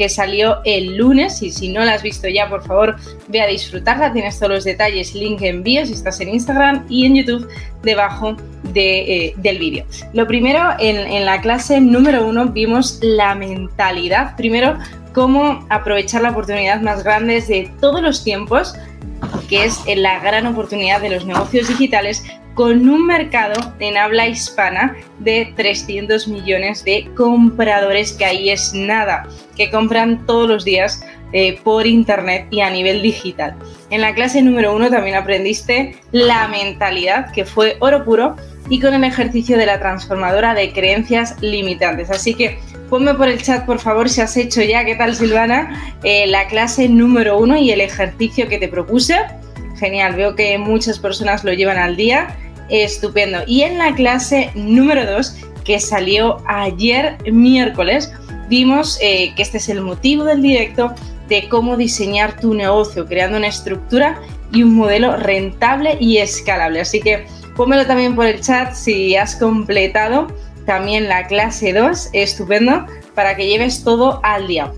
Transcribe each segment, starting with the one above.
que salió el lunes y si no la has visto ya, por favor, ve a disfrutarla. Tienes todos los detalles, link en bio si estás en Instagram y en YouTube debajo eh, del vídeo. Lo primero, en, en la clase número uno vimos la mentalidad. Primero, cómo aprovechar la oportunidad más grande de todos los tiempos, que es la gran oportunidad de los negocios digitales con un mercado en habla hispana de 300 millones de compradores, que ahí es nada, que compran todos los días eh, por internet y a nivel digital. En la clase número uno también aprendiste la mentalidad, que fue oro puro, y con el ejercicio de la transformadora de creencias limitantes. Así que ponme por el chat, por favor, si has hecho ya, ¿qué tal Silvana? Eh, la clase número uno y el ejercicio que te propuse genial, veo que muchas personas lo llevan al día, estupendo. Y en la clase número 2, que salió ayer miércoles, vimos eh, que este es el motivo del directo de cómo diseñar tu negocio, creando una estructura y un modelo rentable y escalable. Así que pónmelo también por el chat si has completado también la clase 2, estupendo, para que lleves todo al día.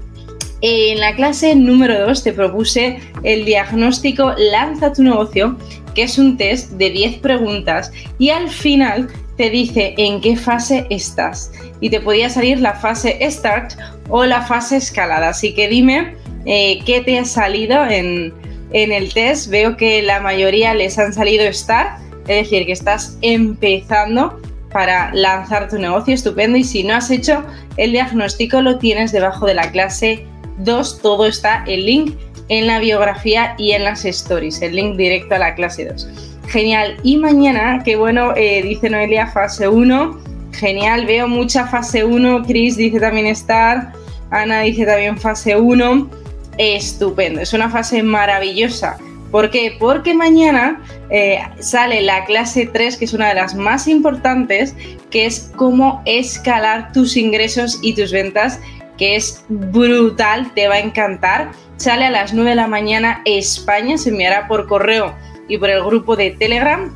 En la clase número 2 te propuse el diagnóstico Lanza tu negocio, que es un test de 10 preguntas y al final te dice en qué fase estás. Y te podía salir la fase Start o la fase escalada. Así que dime eh, qué te ha salido en, en el test. Veo que la mayoría les han salido Start, es decir, que estás empezando para lanzar tu negocio, estupendo. Y si no has hecho el diagnóstico, lo tienes debajo de la clase 2, todo está el link en la biografía y en las stories, el link directo a la clase 2. Genial. Y mañana, qué bueno, eh, dice Noelia, fase 1. Genial, veo mucha fase 1. Chris dice también estar. Ana dice también fase 1. Estupendo, es una fase maravillosa. ¿Por qué? Porque mañana eh, sale la clase 3, que es una de las más importantes, que es cómo escalar tus ingresos y tus ventas que es brutal, te va a encantar. Sale a las 9 de la mañana España, se enviará por correo y por el grupo de Telegram.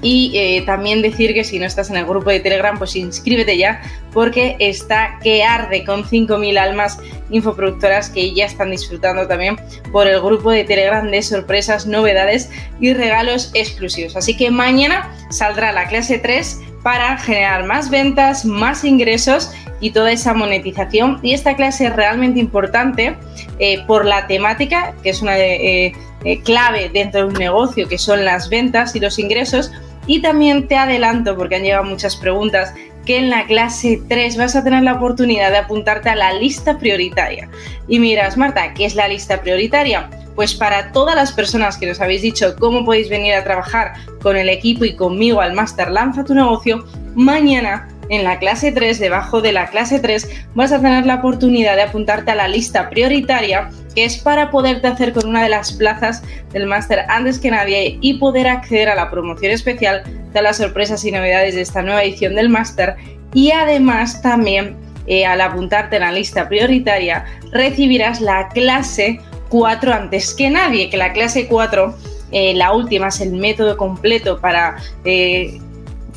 Y eh, también decir que si no estás en el grupo de Telegram, pues inscríbete ya, porque está que arde con 5.000 almas infoproductoras que ya están disfrutando también por el grupo de Telegram de sorpresas, novedades y regalos exclusivos. Así que mañana saldrá la clase 3 para generar más ventas, más ingresos y toda esa monetización. Y esta clase es realmente importante eh, por la temática, que es una eh, eh, clave dentro de un negocio, que son las ventas y los ingresos. Y también te adelanto, porque han llegado muchas preguntas, que en la clase 3 vas a tener la oportunidad de apuntarte a la lista prioritaria. Y miras, Marta, ¿qué es la lista prioritaria? Pues para todas las personas que nos habéis dicho cómo podéis venir a trabajar con el equipo y conmigo al Master Lanza tu negocio, mañana en la clase 3, debajo de la clase 3, vas a tener la oportunidad de apuntarte a la lista prioritaria, que es para poderte hacer con una de las plazas del máster antes que nadie y poder acceder a la promoción especial de las sorpresas y novedades de esta nueva edición del máster. Y además también eh, al apuntarte en la lista prioritaria recibirás la clase 4 antes que nadie, que la clase 4, eh, la última es el método completo para eh,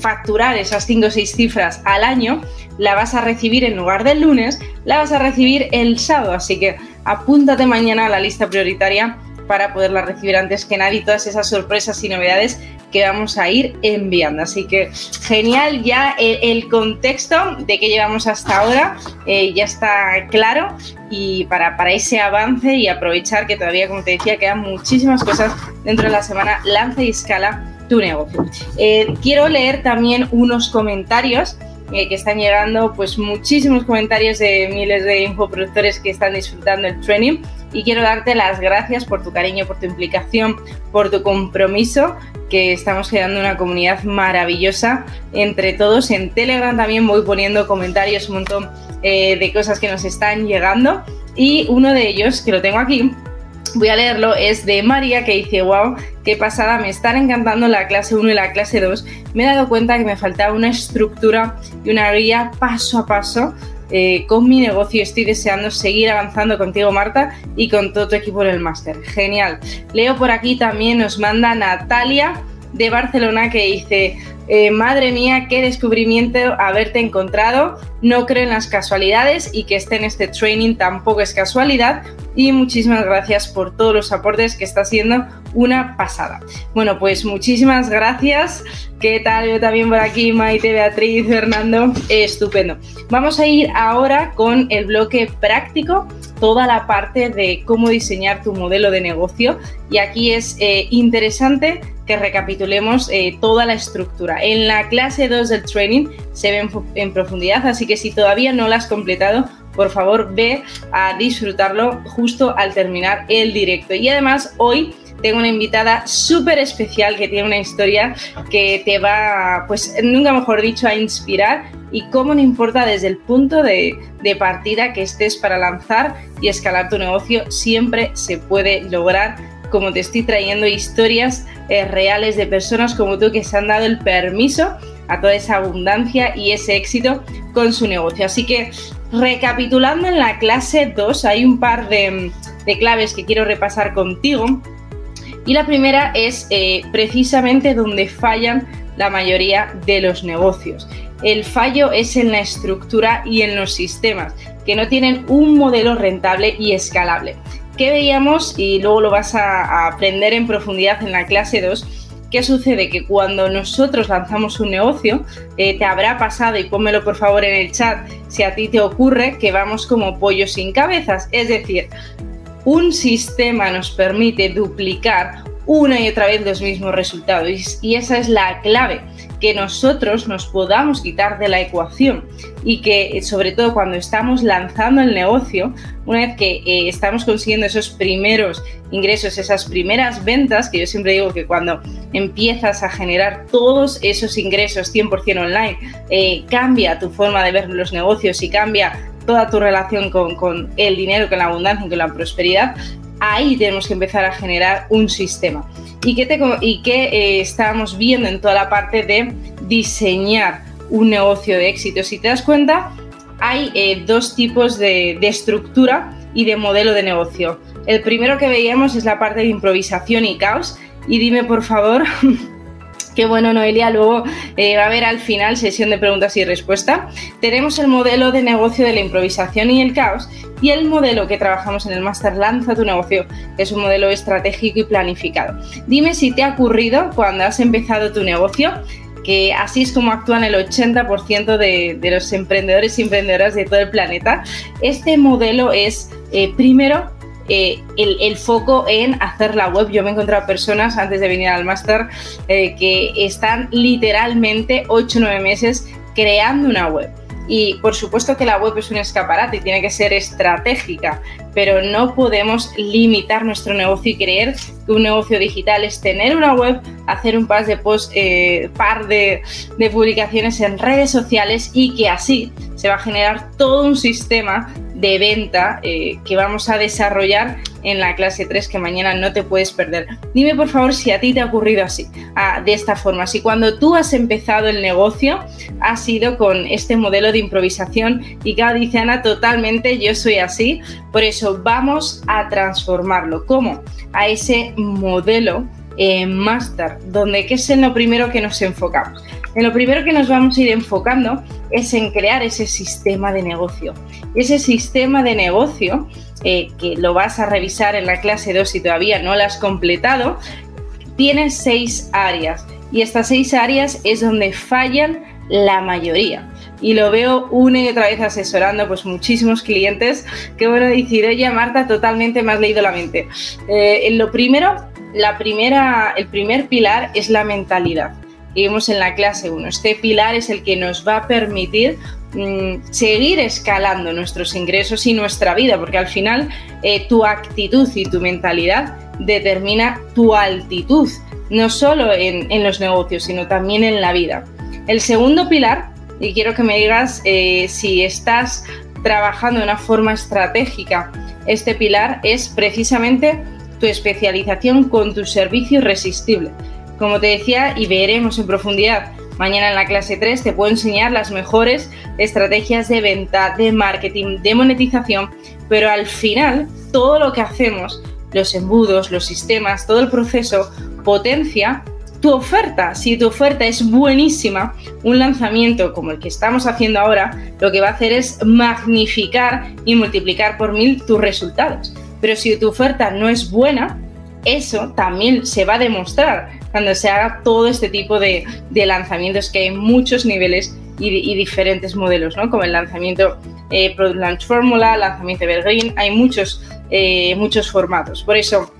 facturar esas 5 o 6 cifras al año, la vas a recibir en lugar del lunes, la vas a recibir el sábado. Así que apúntate mañana a la lista prioritaria para poderla recibir antes que nadie todas esas sorpresas y novedades que vamos a ir enviando. Así que genial, ya el, contexto de que llevamos hasta ahora eh, ya está claro y para, para ese avance y aprovechar que todavía, como te decía, quedan muchísimas cosas dentro de la semana, lanza y escala tu negocio. Eh, quiero leer también unos comentarios eh, que están llegando, pues muchísimos comentarios de miles de infoproductores que están disfrutando el training y quiero darte las gracias por tu cariño, por tu implicación, por tu compromiso, que estamos creando una comunidad maravillosa entre todos. En Telegram también voy poniendo comentarios, un montón eh, de cosas que nos están llegando y uno de ellos, que lo tengo aquí, voy a leerlo, es de María que dice, wow, qué pasada, me están encantando la clase 1 y la clase 2. Me he dado cuenta que me faltaba una estructura y una guía paso a paso eh, con mi negocio. Estoy deseando seguir avanzando contigo, Marta, y con todo tu equipo en el máster. Genial. Leo por aquí también, nos manda Natalia de Barcelona que dice, eh, madre mía, qué descubrimiento haberte encontrado. No creo en las casualidades y que esté en este training tampoco es casualidad. Y muchísimas gracias por todos los aportes que está siendo una pasada. Bueno, pues muchísimas gracias. ¿Qué tal? Yo también por aquí, Maite, Beatriz, Fernando. estupendo. Vamos a ir ahora con el bloque práctico, toda la parte de cómo diseñar tu modelo de negocio. Y aquí es eh, interesante que recapitulemos eh, toda la estructura. En la clase 2 del training se ve en, profundidad, así que si todavía no la has completado, por favor ve a disfrutarlo justo al terminar el directo. Y además hoy tengo una invitada súper especial que tiene una historia que te va, pues nunca mejor dicho, a inspirar y cómo no importa desde el punto de, partida que estés para lanzar y escalar tu negocio, siempre se puede lograr como te estoy trayendo historias eh, reales de personas como tú que se han dado el permiso a toda esa abundancia y ese éxito con su negocio. Así que recapitulando en la clase 2 hay un par de, claves que quiero repasar contigo. Y la primera es eh, precisamente donde fallan la mayoría de los negocios. El fallo es en la estructura y en los sistemas, que no tienen un modelo rentable y escalable. ¿Qué veíamos? Y luego lo vas a, aprender en profundidad en la clase 2. ¿Qué sucede? Que cuando nosotros lanzamos un negocio, eh, te habrá pasado, y pónmelo por favor en el chat, si a ti te ocurre que vamos como pollos sin cabezas. Es decir, un sistema nos permite duplicar una y otra vez los mismos resultados. Y esa es la clave, que nosotros nos podamos quitar de la ecuación y que sobre todo cuando estamos lanzando el negocio, una vez que eh, estamos consiguiendo esos primeros ingresos, esas primeras ventas, que yo siempre digo que cuando empiezas a generar todos esos ingresos 100% online, eh, cambia tu forma de ver los negocios y cambia toda tu relación con, con el dinero, con la abundancia, con la prosperidad, ahí tenemos que empezar a generar un sistema. ¿Y qué, y eh, estábamos viendo en toda la parte de diseñar un negocio de éxito? Si te das cuenta, hay eh, dos tipos de, de estructura y de modelo de negocio. El primero que veíamos es la parte de improvisación y caos. Y dime por favor Qué bueno, Noelia. Luego eh, va a haber al final sesión de preguntas y respuestas. Tenemos el modelo de negocio de la improvisación y el caos y el modelo que trabajamos en el Master Lanza tu negocio, que es un modelo estratégico y planificado. Dime si te ha ocurrido cuando has empezado tu negocio que así es como actúan el 80% de, los emprendedores y emprendedoras de todo el planeta. Este modelo es, eh, primero, eh, el, foco en hacer la web. Yo me he encontrado personas antes de venir al máster eh, que están literalmente 8 o 9 meses creando una web. Y por supuesto que la web es un escaparate y tiene que ser estratégica, pero no podemos limitar nuestro negocio y creer que un negocio digital es tener una web, hacer un par eh, par de, de publicaciones en redes sociales y que así se va a generar todo un sistema de venta eh, que vamos a desarrollar en la clase 3 que mañana no te puedes perder. Dime por favor si a ti te ha ocurrido así, de esta forma, si cuando tú has empezado el negocio ha sido con este modelo de improvisación y cada dice Ana, totalmente yo soy así, por eso vamos a transformarlo. ¿Cómo? A ese modelo eh, máster, donde ¿qué es en lo primero que nos enfocamos? En lo primero que nos vamos a ir enfocando es en crear ese sistema de negocio. Ese sistema de negocio, eh, que lo vas a revisar en la clase 2 si todavía no lo has completado, tiene seis áreas. Y estas seis áreas es donde fallan la mayoría. Y lo veo una y otra vez asesorando pues muchísimos clientes que bueno, decir, oye Marta, totalmente me has leído la mente. Eh, lo primero, la primera, el primer pilar es la mentalidad y vimos en la clase 1. Este pilar es el que nos va a permitir mm, seguir escalando nuestros ingresos y nuestra vida, porque al final eh, tu actitud y tu mentalidad determina tu altitud, no solo en, los negocios, sino también en la vida. El segundo pilar, y quiero que me digas eh, si estás trabajando de una forma estratégica, este pilar es precisamente tu especialización con tu servicio irresistible. Como te decía y veremos en profundidad mañana en la clase 3, te puedo enseñar las mejores estrategias de venta, de marketing, de monetización, pero al final todo lo que hacemos, los embudos, los sistemas, todo el proceso potencia tu oferta. Si tu oferta es buenísima, un lanzamiento como el que estamos haciendo ahora, lo que va a hacer es magnificar y multiplicar por mil tus resultados. Pero si tu oferta no es buena, eso también se va a demostrar cuando se haga todo este tipo de, lanzamientos que hay muchos niveles y, diferentes modelos, ¿no? Como el lanzamiento eh, Product Launch Formula, lanzamiento Evergreen, hay muchos, eh, muchos formatos. Por eso,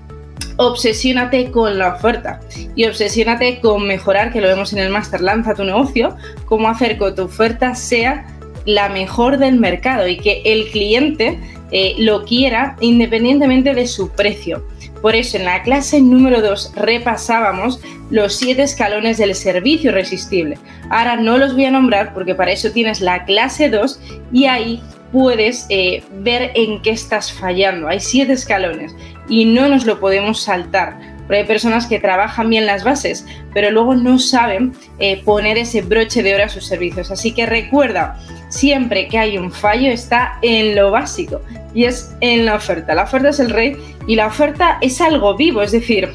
obsesiónate con la oferta y obsesiónate con mejorar, que lo vemos en el Master Lanza tu negocio, cómo hacer que tu oferta sea la mejor del mercado y que el cliente eh, lo quiera independientemente de su precio. Por eso en la clase número 2 repasábamos los siete escalones del servicio irresistible. Ahora no los voy a nombrar porque para eso tienes la clase 2 y ahí puedes eh, ver en qué estás fallando. Hay siete escalones y no nos lo podemos saltar. Porque hay personas que trabajan bien las bases, pero luego no saben eh, poner ese broche de oro a sus servicios. Así que recuerda, siempre que hay un fallo está en lo básico y es en la oferta. La oferta es el rey y la oferta es algo vivo, es decir,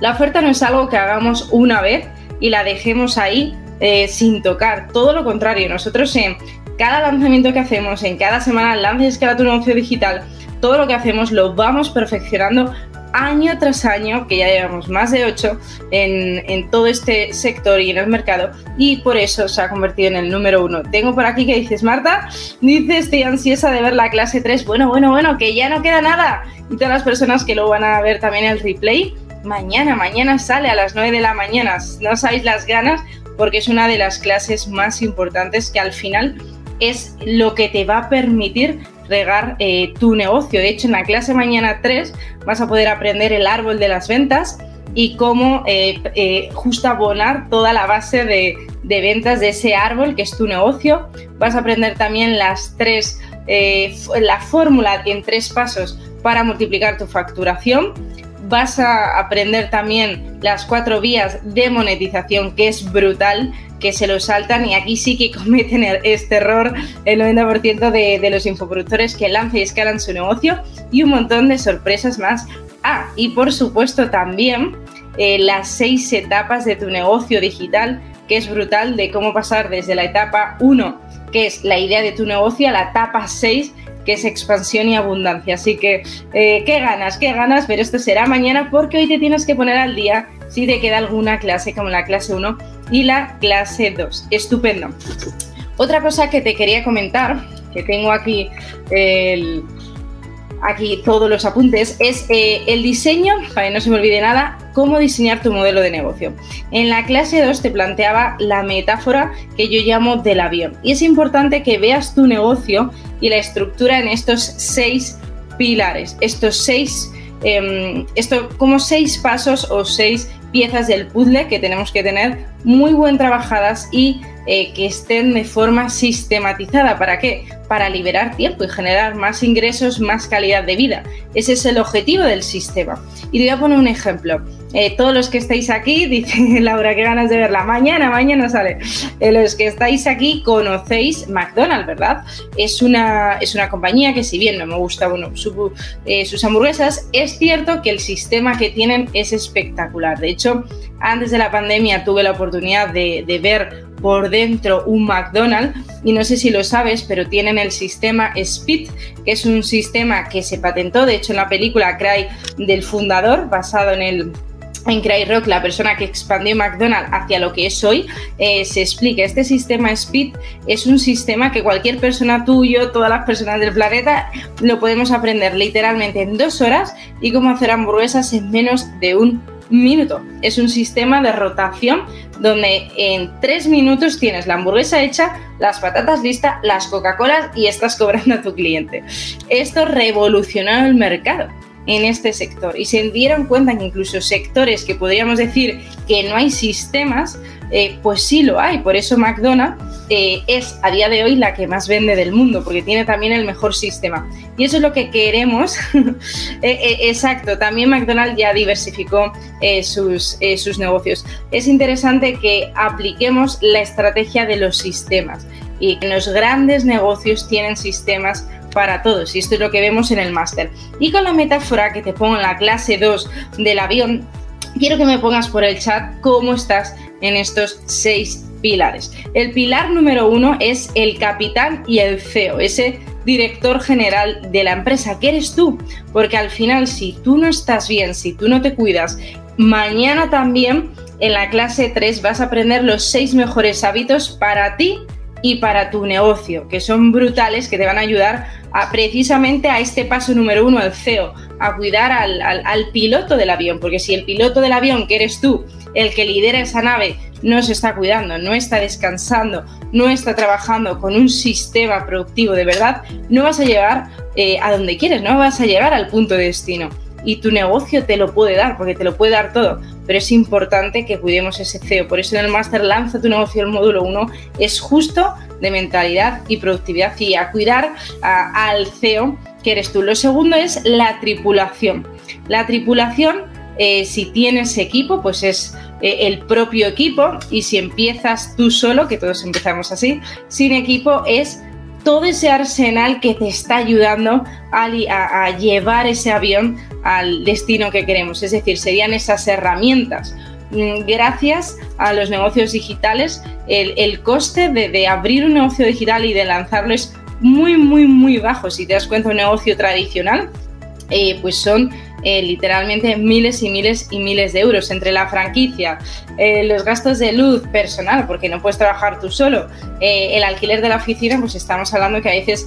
la oferta no es algo que hagamos una vez y la dejemos ahí eh, sin tocar. Todo lo contrario, nosotros en cada lanzamiento que hacemos, en cada semana lances que tu negocio digital, todo lo que hacemos lo vamos perfeccionando año tras año, que ya llevamos más de 8 en, todo este sector y en el mercado, y por eso se ha convertido en el número uno. Tengo por aquí que dices, Marta, dice, estoy ansiosa de ver la clase 3. Bueno, bueno, bueno, que ya no queda nada. Y todas las personas que lo van a ver también el replay, mañana, mañana sale a las 9 de la mañana. No sabéis las ganas, porque es una de las clases más importantes que al final es lo que te va a permitir eh, tu negocio. De hecho, en la clase mañana 3 vas a poder aprender el árbol de las ventas y cómo eh, eh, justo abonar toda la base de, ventas de ese árbol que es tu negocio. Vas a aprender también las tres, la fórmula en tres pasos para multiplicar tu facturación. Vas a aprender también las cuatro vías de monetización, que es brutal que se lo saltan y aquí sí que cometen este error el 90% de, los infoproductores que lanzan y escalan su negocio y un montón de sorpresas más. Ah, y por supuesto también eh, las seis etapas de tu negocio digital, que es brutal de cómo pasar desde la etapa 1, que es la idea de tu negocio, a la etapa 6, que es expansión y abundancia. Así que, eh, qué ganas, qué ganas, pero esto será mañana porque hoy te tienes que poner al día si te queda alguna clase como la clase 1 y la clase 2. Estupendo. Otra cosa que te quería comentar, que tengo aquí aquí todos los apuntes, es eh, el diseño, para que no se me olvide nada, cómo diseñar tu modelo de negocio. En la clase 2 te planteaba la metáfora que yo llamo del avión. Y es importante que veas tu negocio y la estructura en estos seis pilares, estos seis, eh, esto, como seis pasos o seis piezas del puzzle que tenemos que tener muy buen trabajadas y eh, que estén de forma sistematizada. ¿Para qué? Para liberar tiempo y generar más ingresos, más calidad de vida. Ese es el objetivo del sistema. Y te voy a poner un ejemplo. Eh, todos los que estáis aquí, dice Laura, qué ganas de verla. Mañana, mañana sale. Eh, los que estáis aquí conocéis McDonald's, ¿verdad? Es una, es una compañía que si bien no me gusta bueno, sus hamburguesas, es cierto que el sistema que tienen es espectacular. De hecho, antes de la pandemia tuve la oportunidad de, de ver por dentro un McDonald's y no sé si lo sabes, pero tienen el sistema Speed, que es un sistema que se patentó, de hecho en la película Cry del fundador, basado en el en Cry Rock, la persona que expandió McDonald's hacia lo que es hoy, eh, se explica. Este sistema Speed es un sistema que cualquier persona tuyo, todas las personas del planeta, lo podemos aprender literalmente en dos horas y cómo hacer hamburguesas en menos de un minuto. Es un sistema de rotación donde en tres minutos tienes la hamburguesa hecha, las patatas listas, las Coca-Colas y estás cobrando a tu cliente. Esto revolucionó el mercado. en este sector y se dieron cuenta que incluso sectores que podríamos decir que no hay sistemas, eh, pues sí lo hay. Por eso McDonald's eh, es a día de hoy la que más vende del mundo, porque tiene también el mejor sistema. Y eso es lo que queremos. Eh, exacto, también McDonald's ya diversificó sus, sus negocios. Es interesante que apliquemos la estrategia de los sistemas y los grandes negocios tienen sistemas para todos. Y esto es lo que vemos en el máster. Y con la metáfora que te pongo en la clase 2 del avión, quiero que me pongas por el chat cómo estás en estos seis pilares. El pilar número uno es el capitán y el CEO, ese director general de la empresa, que eres tú, porque al final si tú no estás bien, si tú no te cuidas, mañana también en la clase 3 vas a aprender los seis mejores hábitos para ti y para tu negocio, que son brutales, que te van a ayudar a, precisamente a este paso número uno, el CEO, a cuidar al, al, piloto del avión, porque si el piloto del avión, que eres tú, el que lidera esa nave, no se está cuidando, no está descansando, no está trabajando con un sistema productivo de verdad, no vas a llegar eh, a donde quieres, no vas a llegar al punto de destino. Y tu negocio te lo puede dar, porque te lo puede dar todo, pero es importante que cuidemos ese CEO. Por eso en el máster Lanza tu negocio, el módulo 1, es justo de mentalidad y productividad y a cuidar al CEO que eres tú. Lo segundo es la tripulación. La tripulación, eh, si tienes equipo, pues es eh, el propio equipo y si empiezas tú solo, que todos empezamos así, sin equipo es todo ese arsenal que te está ayudando a, llevar ese avión al destino que queremos. Es decir, serían esas herramientas. Mm, gracias a los negocios digitales, el, coste de, abrir un negocio digital y de lanzarlo es muy, muy, muy bajo. Si te das cuenta, un negocio tradicional, eh, pues son eh, literalmente miles y miles y miles de euros entre la franquicia, eh, los gastos de luz personal, porque no puedes trabajar tú solo, eh, el alquiler de la oficina, pues estamos hablando que a veces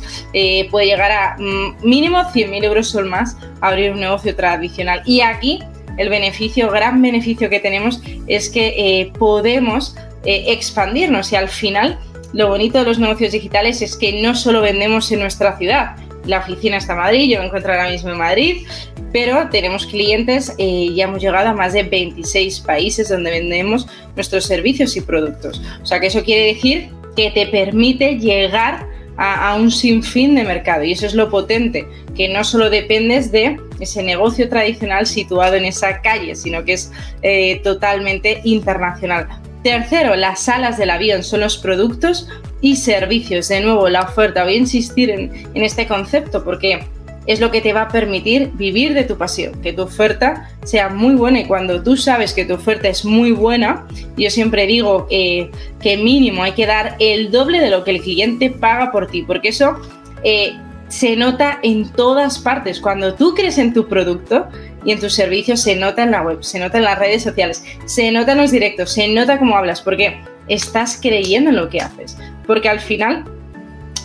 puede llegar a mm, mínimo 100.000 euros o más abrir un negocio tradicional. Y aquí el beneficio, gran beneficio que tenemos es que podemos expandirnos y al final lo bonito de los negocios digitales es que no solo vendemos en nuestra ciudad, la oficina está en Madrid, yo me encuentro ahora mismo en Madrid, pero tenemos clientes eh, y hemos llegado a más de 26 países donde vendemos nuestros servicios y productos. O sea que eso quiere decir que te permite llegar a, un sinfín de mercado y eso es lo potente, que no solo dependes de ese negocio tradicional situado en esa calle, sino que es eh, totalmente internacional. Tercero, las alas del avión son los productos y servicios. De nuevo, la oferta. Voy a insistir en, este concepto porque es lo que te va a permitir vivir de tu pasión, que tu oferta sea muy buena y cuando tú sabes que tu oferta es muy buena, yo siempre digo que mínimo hay que dar el doble de lo que el cliente paga por ti, porque eso eh, se nota en todas partes. Cuando tú crees en tu producto y en tus servicios, se nota en la web, se nota en las redes sociales, se nota en los directos, se nota cómo hablas, porque estás creyendo en lo que haces. Porque al final,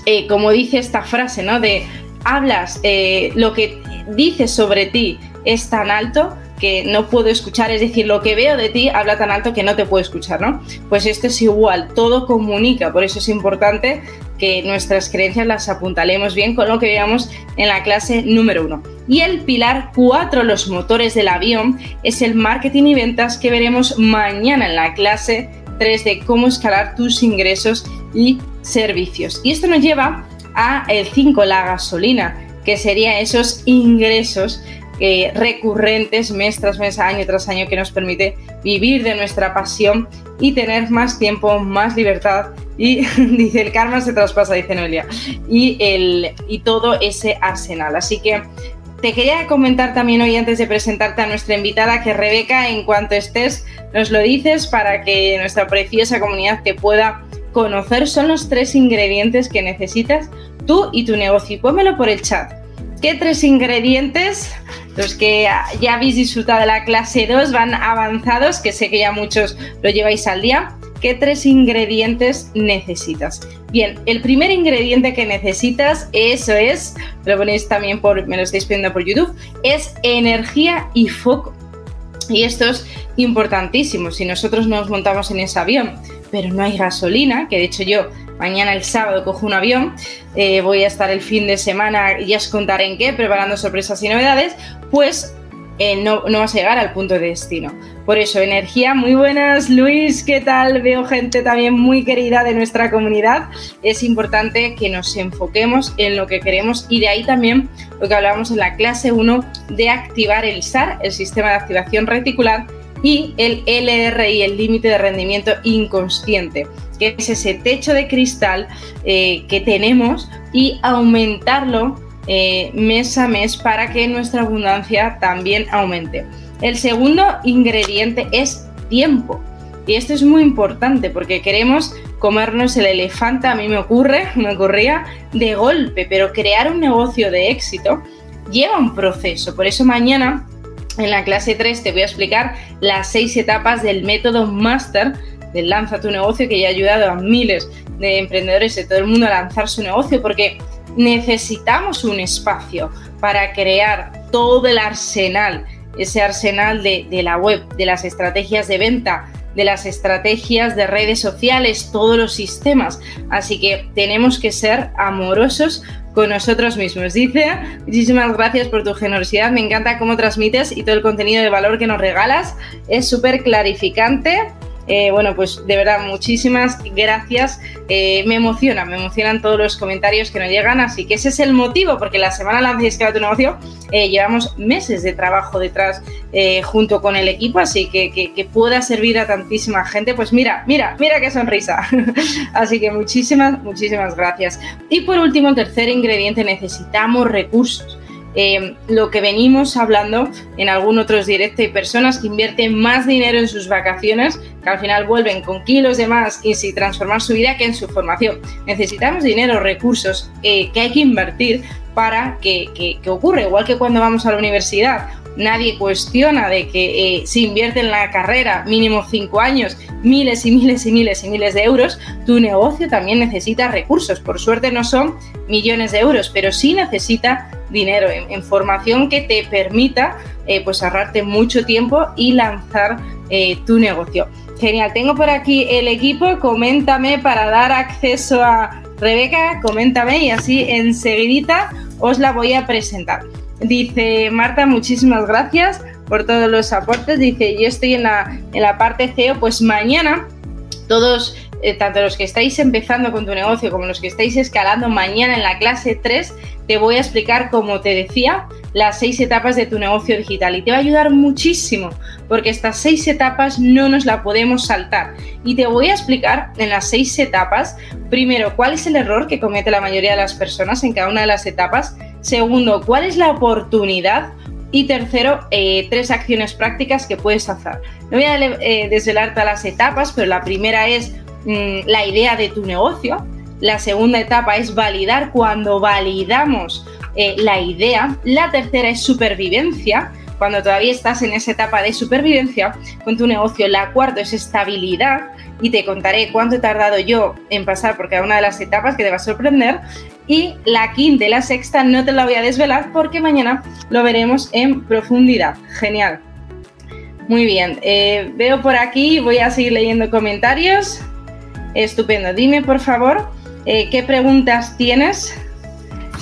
eh, como dice esta frase, ¿no? De hablas, eh, lo que dices sobre ti es tan alto que no puedo escuchar, es decir, lo que veo de ti habla tan alto que no te puedo escuchar, ¿no? Pues esto es igual, todo comunica, por eso es importante que nuestras creencias las apuntalemos bien con lo que veamos en la clase número uno. Y el pilar 4, los motores del avión, es el marketing y ventas que veremos mañana en la clase 3 de cómo escalar tus ingresos y servicios. Y esto nos lleva a el 5, la gasolina, que sería esos ingresos eh, recurrentes mes tras mes, año tras año, que nos permite vivir de nuestra pasión y tener más tiempo, más libertad. Y dice, el karma se traspasa, dice Noelia. Y, el, y todo ese arsenal. Así que te quería comentar también hoy antes de presentarte a nuestra invitada que Rebeca, en cuanto estés, nos lo dices para que nuestra preciosa comunidad te pueda conocer. Son los tres ingredientes que necesitas tú y tu negocio. Y pónmelo por el chat. ¿Qué tres ingredientes? Los que ya habéis disfrutado de la clase 2 van avanzados, que sé que ya muchos lo lleváis al día. ¿Qué tres ingredientes necesitas? Bien, el primer ingrediente que necesitas, eso es, lo ponéis también por, me lo estáis pidiendo por YouTube, es energía y foco. Y esto es importantísimo. Si nosotros nos montamos en ese avión, pero no hay gasolina, que de hecho yo Mañana el sábado cojo un avión, eh, voy a estar el fin de semana, ya os contaré en qué, preparando sorpresas y novedades, pues eh, no, no, vas a llegar al punto de destino. Por eso, energía, muy buenas, Luis, ¿qué tal? Veo gente también muy querida de nuestra comunidad. Es importante que nos enfoquemos en lo que queremos y de ahí también lo que hablábamos en la clase 1 de activar el SAR, el sistema de activación reticular, y el LRI, el límite de rendimiento inconsciente, que es ese techo de cristal eh, que tenemos y aumentarlo eh, mes a mes para que nuestra abundancia también aumente. El segundo ingrediente es tiempo. Y esto es muy importante porque queremos comernos el elefante, a mí me ocurre, me ocurría de golpe, pero crear un negocio de éxito lleva un proceso. Por eso mañana en la clase 3 te voy a explicar las seis etapas del método Master del Lanza tu negocio que ya ha ayudado a miles de emprendedores de todo el mundo a lanzar su negocio porque necesitamos un espacio para crear todo el arsenal, ese arsenal de, la web, de las estrategias de venta, de las estrategias de redes sociales, todos los sistemas. Así que tenemos que ser amorosos con nosotros mismos. Dice, muchísimas gracias por tu generosidad, me encanta cómo transmites y todo el contenido de valor que nos regalas. Es súper clarificante eh, bueno, pues de verdad, muchísimas gracias. Eh, me emociona, me emocionan todos los comentarios que nos llegan, así que ese es el motivo, porque la semana Lanza y Escala tu negocio eh, llevamos meses de trabajo detrás junto con el equipo, así que, que, pueda servir a tantísima gente. Pues mira, mira, mira qué sonrisa. así que muchísimas, muchísimas gracias. Y por último, tercer ingrediente, necesitamos recursos. Em, lo que venimos hablando en algún otros directos, hay personas que invierten más dinero en sus vacaciones, que al final vuelven con kilos de más y sin transformar su vida que en su formación. Necesitamos dinero, recursos eh, que hay que invertir para que, que, ocurra, igual que cuando vamos a la universidad nadie cuestiona de que eh, si invierte en la carrera mínimo cinco años, miles y miles y miles y miles de euros, tu negocio también necesita recursos. Por suerte no son millones de euros, pero sí necesita dinero en, formación que te permita eh, pues ahorrarte mucho tiempo y lanzar eh, tu negocio. Genial, tengo por aquí el equipo, coméntame para dar acceso a Rebeca, coméntame y así enseguidita os la voy a presentar. Dice Marta, muchísimas gracias por todos los aportes. Dice, yo estoy en la, en la parte CEO, pues mañana todos, eh, tanto los que estáis empezando con tu negocio como los que estáis escalando, mañana en la clase 3 te voy a explicar, como te decía, las seis etapas de tu negocio digital y te va a ayudar muchísimo porque estas seis etapas no nos la podemos saltar. Y te voy a explicar en las seis etapas, primero, cuál es el error que comete la mayoría de las personas en cada una de las etapas Segundo, ¿cuál es la oportunidad? Y tercero, eh, tres acciones prácticas que puedes hacer. No voy a eh, desvelar todas las etapas, pero la primera es mm, la idea de tu negocio. La segunda etapa es validar cuando validamos eh, la idea. La tercera es supervivencia, cuando todavía estás en esa etapa de supervivencia con tu negocio. La cuarta es estabilidad y te contaré cuánto he tardado yo en pasar por cada una de las etapas que te va a sorprender. Y la quinta y la sexta no te la voy a desvelar porque mañana lo veremos en profundidad. Genial. Muy bien, eh, veo por aquí, voy a seguir leyendo comentarios. Estupendo, dime por favor eh, qué preguntas tienes.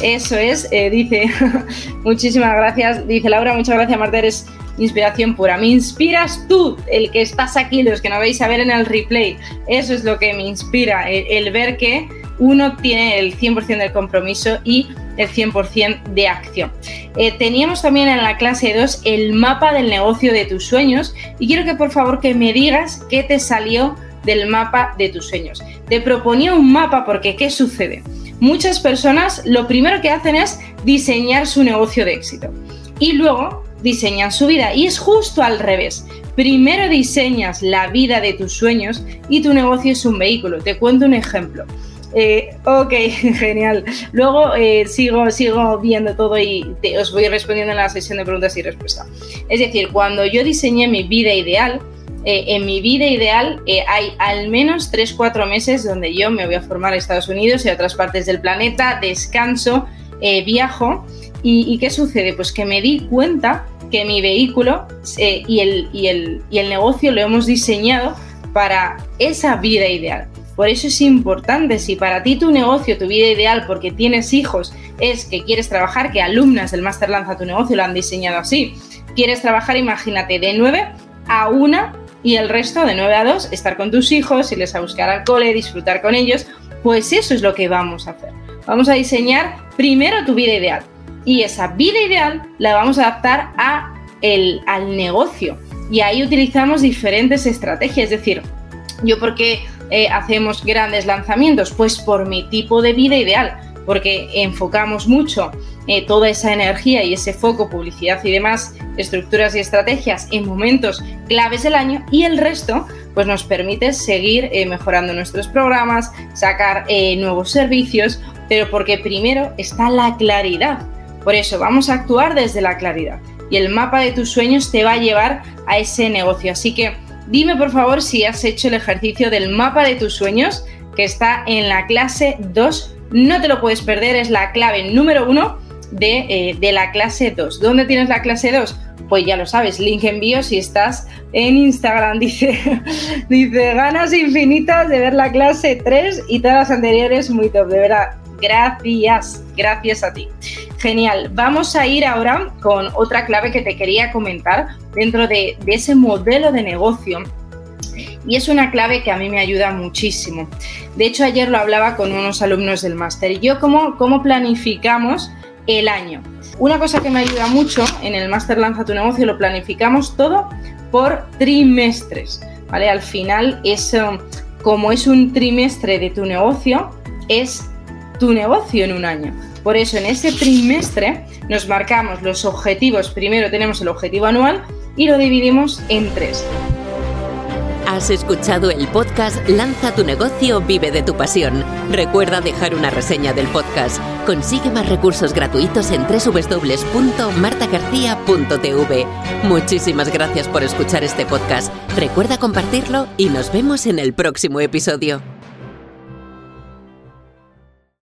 Eso es, eh, dice, muchísimas gracias, dice Laura, muchas gracias Marta, eres inspiración pura. Me inspiras tú, el que estás aquí, los que no veis a ver en el replay. Eso es lo que me inspira, el, ver que uno tiene el 100% del compromiso y el 100% de acción. Eh, teníamos también en la clase 2 el mapa del negocio de tus sueños y quiero que por favor que me digas qué te salió del mapa de tus sueños. Te proponía un mapa porque ¿qué sucede? Muchas personas lo primero que hacen es diseñar su negocio de éxito y luego diseñan su vida. Y es justo al revés. Primero diseñas la vida de tus sueños y tu negocio es un vehículo. Te cuento un ejemplo. Eh, ok, genial. Luego eh, sigo, sigo viendo todo y os voy respondiendo en la sesión de preguntas y respuestas. Es decir, cuando yo diseñé mi vida ideal, eh, en mi vida ideal hay al menos 3-4 meses donde yo me voy a formar a Estados Unidos y a otras partes del planeta, descanso, viajo ¿Y, qué sucede? Pues que me di cuenta que mi vehículo eh, y, el, y, el, y el negocio lo hemos diseñado para esa vida ideal. Por eso es importante, si para ti tu negocio, tu vida ideal, porque tienes hijos, es que quieres trabajar, que alumnas del Master Lanza tu negocio lo han diseñado así, quieres trabajar, imagínate, de 9 a 1 y el resto de 9 a 2, estar con tus hijos, irles a buscar al cole, disfrutar con ellos, pues eso es lo que vamos a hacer. Vamos a diseñar primero tu vida ideal y esa vida ideal la vamos a adaptar a el, al negocio. Y ahí utilizamos diferentes estrategias, es decir, yo porque eh, hacemos grandes lanzamientos? Pues por mi tipo de vida ideal, porque enfocamos mucho eh, toda esa energía y ese foco, publicidad y demás, estructuras y estrategias en momentos claves del año y el resto pues nos permite seguir eh, mejorando nuestros programas, sacar nuevos servicios, pero porque primero está la claridad. Por eso vamos a actuar desde la claridad y el mapa de tus sueños te va a llevar a ese negocio. Así que Dime por favor si has hecho el ejercicio del mapa de tus sueños que está en la clase 2. No te lo puedes perder, es la clave número 1 de, de, la clase 2. ¿Dónde tienes la clase 2? Pues ya lo sabes, link envío si estás en Instagram. Dice, dice, ganas infinitas de ver la clase 3 y todas las anteriores muy top. De verdad, gracias, gracias a ti. Genial, vamos a ir ahora con otra clave que te quería comentar dentro de, ese modelo de negocio y es una clave que a mí me ayuda muchísimo. De hecho, ayer lo hablaba con unos alumnos del máster. Yo, ¿cómo, ¿cómo planificamos el año? Una cosa que me ayuda mucho en el máster Lanza tu negocio, lo planificamos todo por trimestres. ¿vale? Al final, es, como es un trimestre de tu negocio, es tu negocio en un año. Por eso en ese trimestre nos marcamos los objetivos. Primero tenemos el objetivo anual y lo dividimos en tres. Has escuchado el podcast Lanza tu negocio, vive de tu pasión. Recuerda dejar una reseña del podcast. Consigue más recursos gratuitos en www.martagarcía.tv. Muchísimas gracias por escuchar este podcast. Recuerda compartirlo y nos vemos en el próximo episodio.